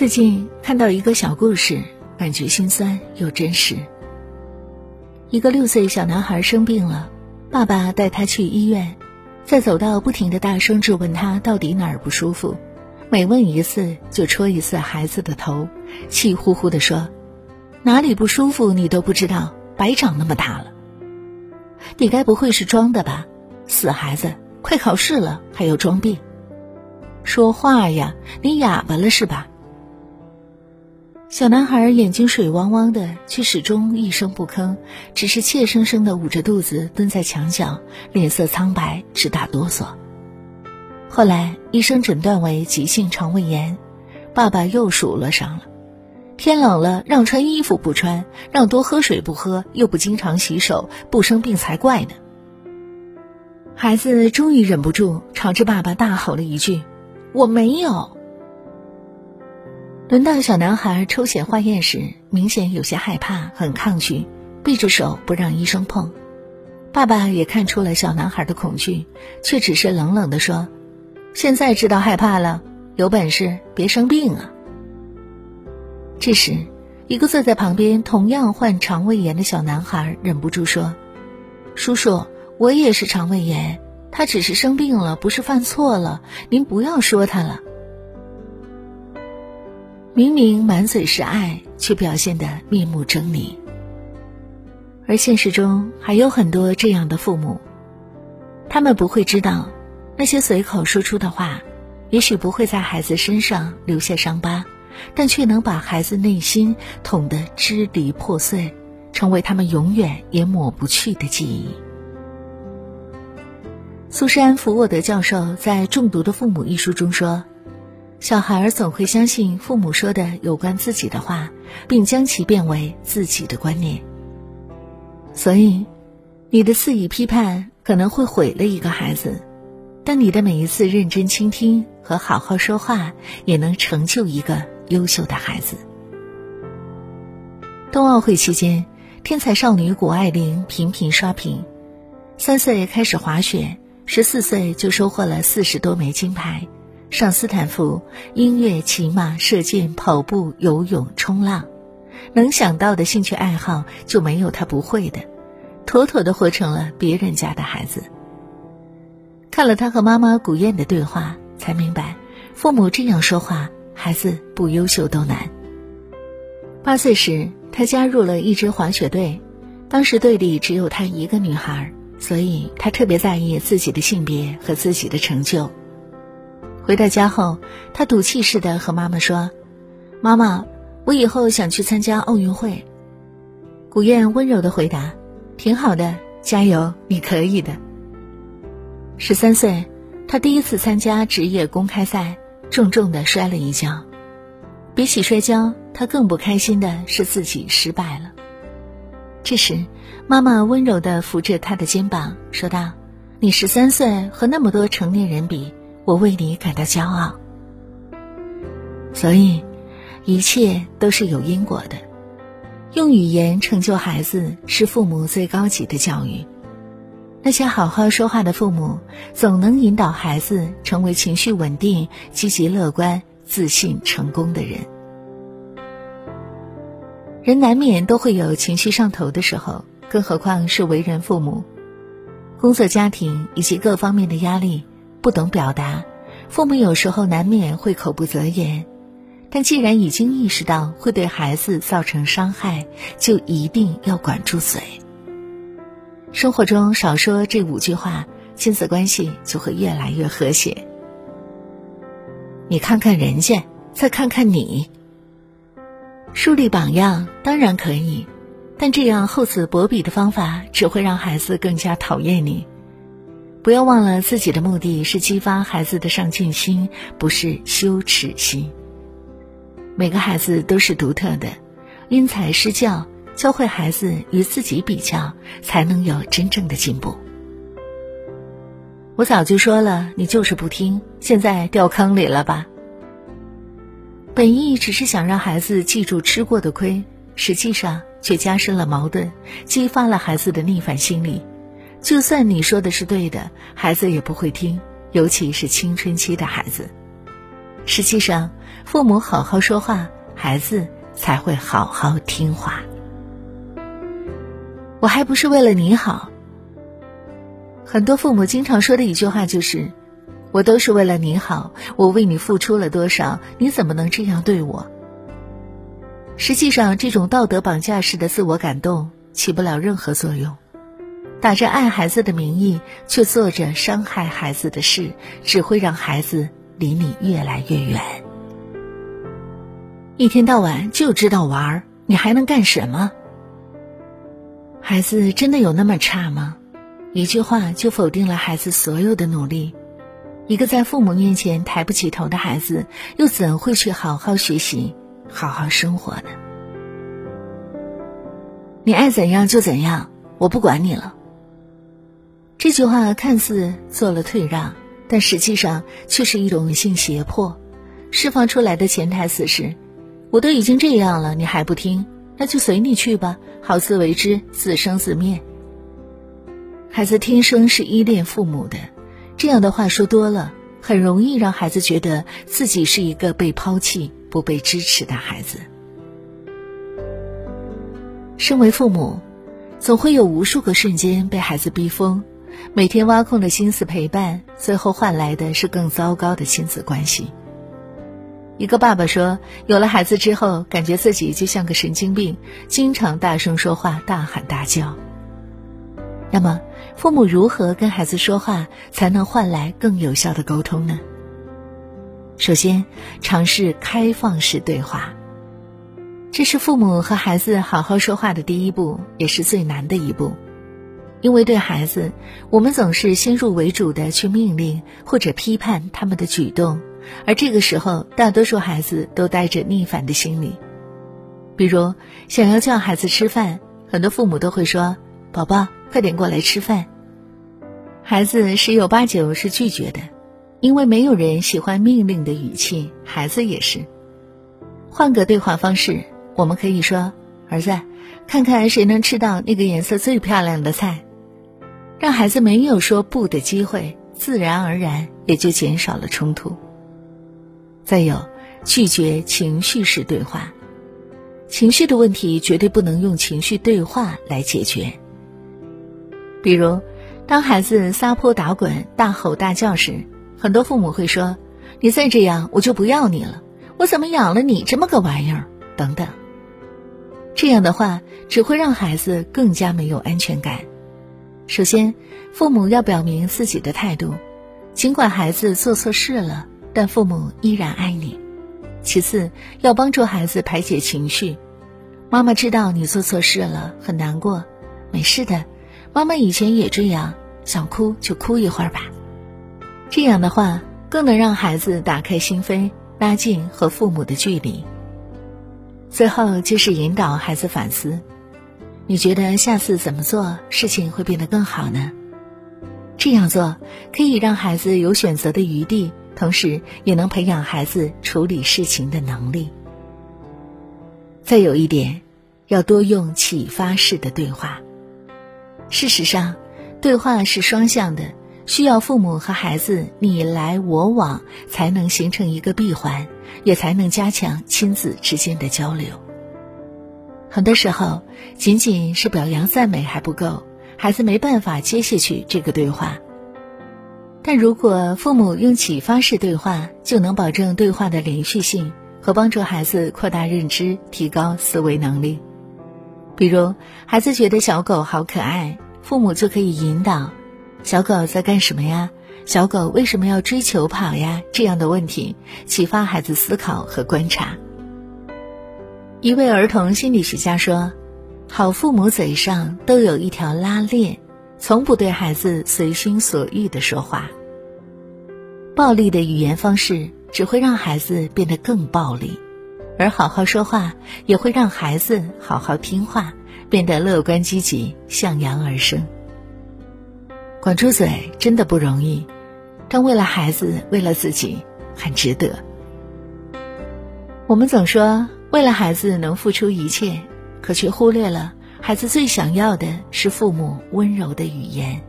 最近看到一个小故事，感觉心酸又真实。一个六岁小男孩生病了，爸爸带他去医院，在走道不停的大声质问他到底哪儿不舒服，每问一次就戳一次孩子的头，气呼呼的说：“哪里不舒服你都不知道，白长那么大了。你该不会是装的吧？死孩子，快考试了还要装病，说话呀，你哑巴了是吧？”小男孩眼睛水汪汪的，却始终一声不吭，只是怯生生的捂着肚子蹲在墙角，脸色苍白，直打哆嗦。后来医生诊断为急性肠胃炎，爸爸又数落上了：天冷了让穿衣服不穿，让多喝水不喝，又不经常洗手，不生病才怪呢。孩子终于忍不住，朝着爸爸大吼了一句：“我没有。”轮到小男孩抽血化验时，明显有些害怕，很抗拒，闭着手不让医生碰。爸爸也看出了小男孩的恐惧，却只是冷冷地说：“现在知道害怕了，有本事别生病啊。”这时，一个坐在旁边同样患肠胃炎的小男孩忍不住说：“叔叔，我也是肠胃炎，他只是生病了，不是犯错了，您不要说他了。”明明满嘴是爱，却表现得面目狰狞。而现实中还有很多这样的父母，他们不会知道，那些随口说出的话，也许不会在孩子身上留下伤疤，但却能把孩子内心捅得支离破碎，成为他们永远也抹不去的记忆。苏珊·福沃德教授在《中毒的父母》一书中说。小孩总会相信父母说的有关自己的话，并将其变为自己的观念。所以，你的肆意批判可能会毁了一个孩子，但你的每一次认真倾听和好好说话，也能成就一个优秀的孩子。冬奥会期间，天才少女谷爱凌频频刷屏，三岁开始滑雪，十四岁就收获了四十多枚金牌。上斯坦福，音乐、骑马、射箭、跑步、游泳、冲浪，能想到的兴趣爱好就没有他不会的，妥妥的活成了别人家的孩子。看了他和妈妈古燕的对话，才明白，父母这样说话，孩子不优秀都难。八岁时，他加入了一支滑雪队，当时队里只有他一个女孩，所以他特别在意自己的性别和自己的成就。回到家后，他赌气似的和妈妈说：“妈妈，我以后想去参加奥运会。”古燕温柔的回答：“挺好的，加油，你可以的。”十三岁，他第一次参加职业公开赛，重重的摔了一跤。比起摔跤，他更不开心的是自己失败了。这时，妈妈温柔的扶着他的肩膀，说道：“你十三岁，和那么多成年人比。”我为你感到骄傲，所以一切都是有因果的。用语言成就孩子是父母最高级的教育。那些好好说话的父母，总能引导孩子成为情绪稳定、积极乐观、自信、成功的人。人难免都会有情绪上头的时候，更何况是为人父母，工作、家庭以及各方面的压力。不懂表达，父母有时候难免会口不择言，但既然已经意识到会对孩子造成伤害，就一定要管住嘴。生活中少说这五句话，亲子关系就会越来越和谐。你看看人家，再看看你，树立榜样当然可以，但这样厚此薄彼的方法只会让孩子更加讨厌你。不要忘了，自己的目的是激发孩子的上进心，不是羞耻心。每个孩子都是独特的，因材施教，教会孩子与自己比较，才能有真正的进步。我早就说了，你就是不听，现在掉坑里了吧？本意只是想让孩子记住吃过的亏，实际上却加深了矛盾，激发了孩子的逆反心理。就算你说的是对的，孩子也不会听，尤其是青春期的孩子。实际上，父母好好说话，孩子才会好好听话。我还不是为了你好。很多父母经常说的一句话就是：“我都是为了你好，我为你付出了多少，你怎么能这样对我？”实际上，这种道德绑架式的自我感动起不了任何作用。打着爱孩子的名义，却做着伤害孩子的事，只会让孩子离你越来越远。一天到晚就知道玩，你还能干什么？孩子真的有那么差吗？一句话就否定了孩子所有的努力。一个在父母面前抬不起头的孩子，又怎会去好好学习、好好生活呢？你爱怎样就怎样，我不管你了。这句话看似做了退让，但实际上却是一种性胁迫。释放出来的潜台词是：我都已经这样了，你还不听，那就随你去吧，好自为之，自生自灭。孩子天生是依恋父母的，这样的话说多了，很容易让孩子觉得自己是一个被抛弃、不被支持的孩子。身为父母，总会有无数个瞬间被孩子逼疯，每天挖空的心思陪伴，最后换来的是更糟糕的亲子关系。一个爸爸说：“有了孩子之后，感觉自己就像个神经病，经常大声说话、大喊大叫。”那么，父母如何跟孩子说话才能换来更有效的沟通呢？首先，尝试开放式对话，这是父母和孩子好好说话的第一步，也是最难的一步。因为对孩子，我们总是先入为主的去命令或者批判他们的举动，而这个时候，大多数孩子都带着逆反的心理。比如，想要叫孩子吃饭，很多父母都会说：“宝宝。”快点过来吃饭。孩子十有八九是拒绝的，因为没有人喜欢命令的语气，孩子也是。换个对话方式，我们可以说：“儿子，看看谁能吃到那个颜色最漂亮的菜。”让孩子没有说不的机会，自然而然也就减少了冲突。再有，拒绝情绪式对话，情绪的问题绝对不能用情绪对话来解决。比如，当孩子撒泼打滚、大吼大叫时，很多父母会说：“你再这样，我就不要你了。我怎么养了你这么个玩意儿？”等等。这样的话只会让孩子更加没有安全感。首先，父母要表明自己的态度，尽管孩子做错事了，但父母依然爱你。其次，要帮助孩子排解情绪。妈妈知道你做错事了，很难过，没事的。妈妈以前也这样，想哭就哭一会儿吧。这样的话，更能让孩子打开心扉，拉近和父母的距离。最后就是引导孩子反思：你觉得下次怎么做事情会变得更好呢？这样做可以让孩子有选择的余地，同时也能培养孩子处理事情的能力。再有一点，要多用启发式的对话。事实上，对话是双向的，需要父母和孩子你来我往，才能形成一个闭环，也才能加强亲子之间的交流。很多时候，仅仅是表扬赞美还不够，孩子没办法接下去这个对话。但如果父母用启发式对话，就能保证对话的连续性和帮助孩子扩大认知、提高思维能力。比如，孩子觉得小狗好可爱，父母就可以引导：“小狗在干什么呀？小狗为什么要追求跑呀？”这样的问题，启发孩子思考和观察。一位儿童心理学家说：“好父母嘴上都有一条拉链，从不对孩子随心所欲的说话。暴力的语言方式只会让孩子变得更暴力。”而好好说话也会让孩子好好听话，变得乐观积极，向阳而生。管住嘴真的不容易，但为了孩子，为了自己，很值得。我们总说为了孩子能付出一切，可却忽略了孩子最想要的是父母温柔的语言。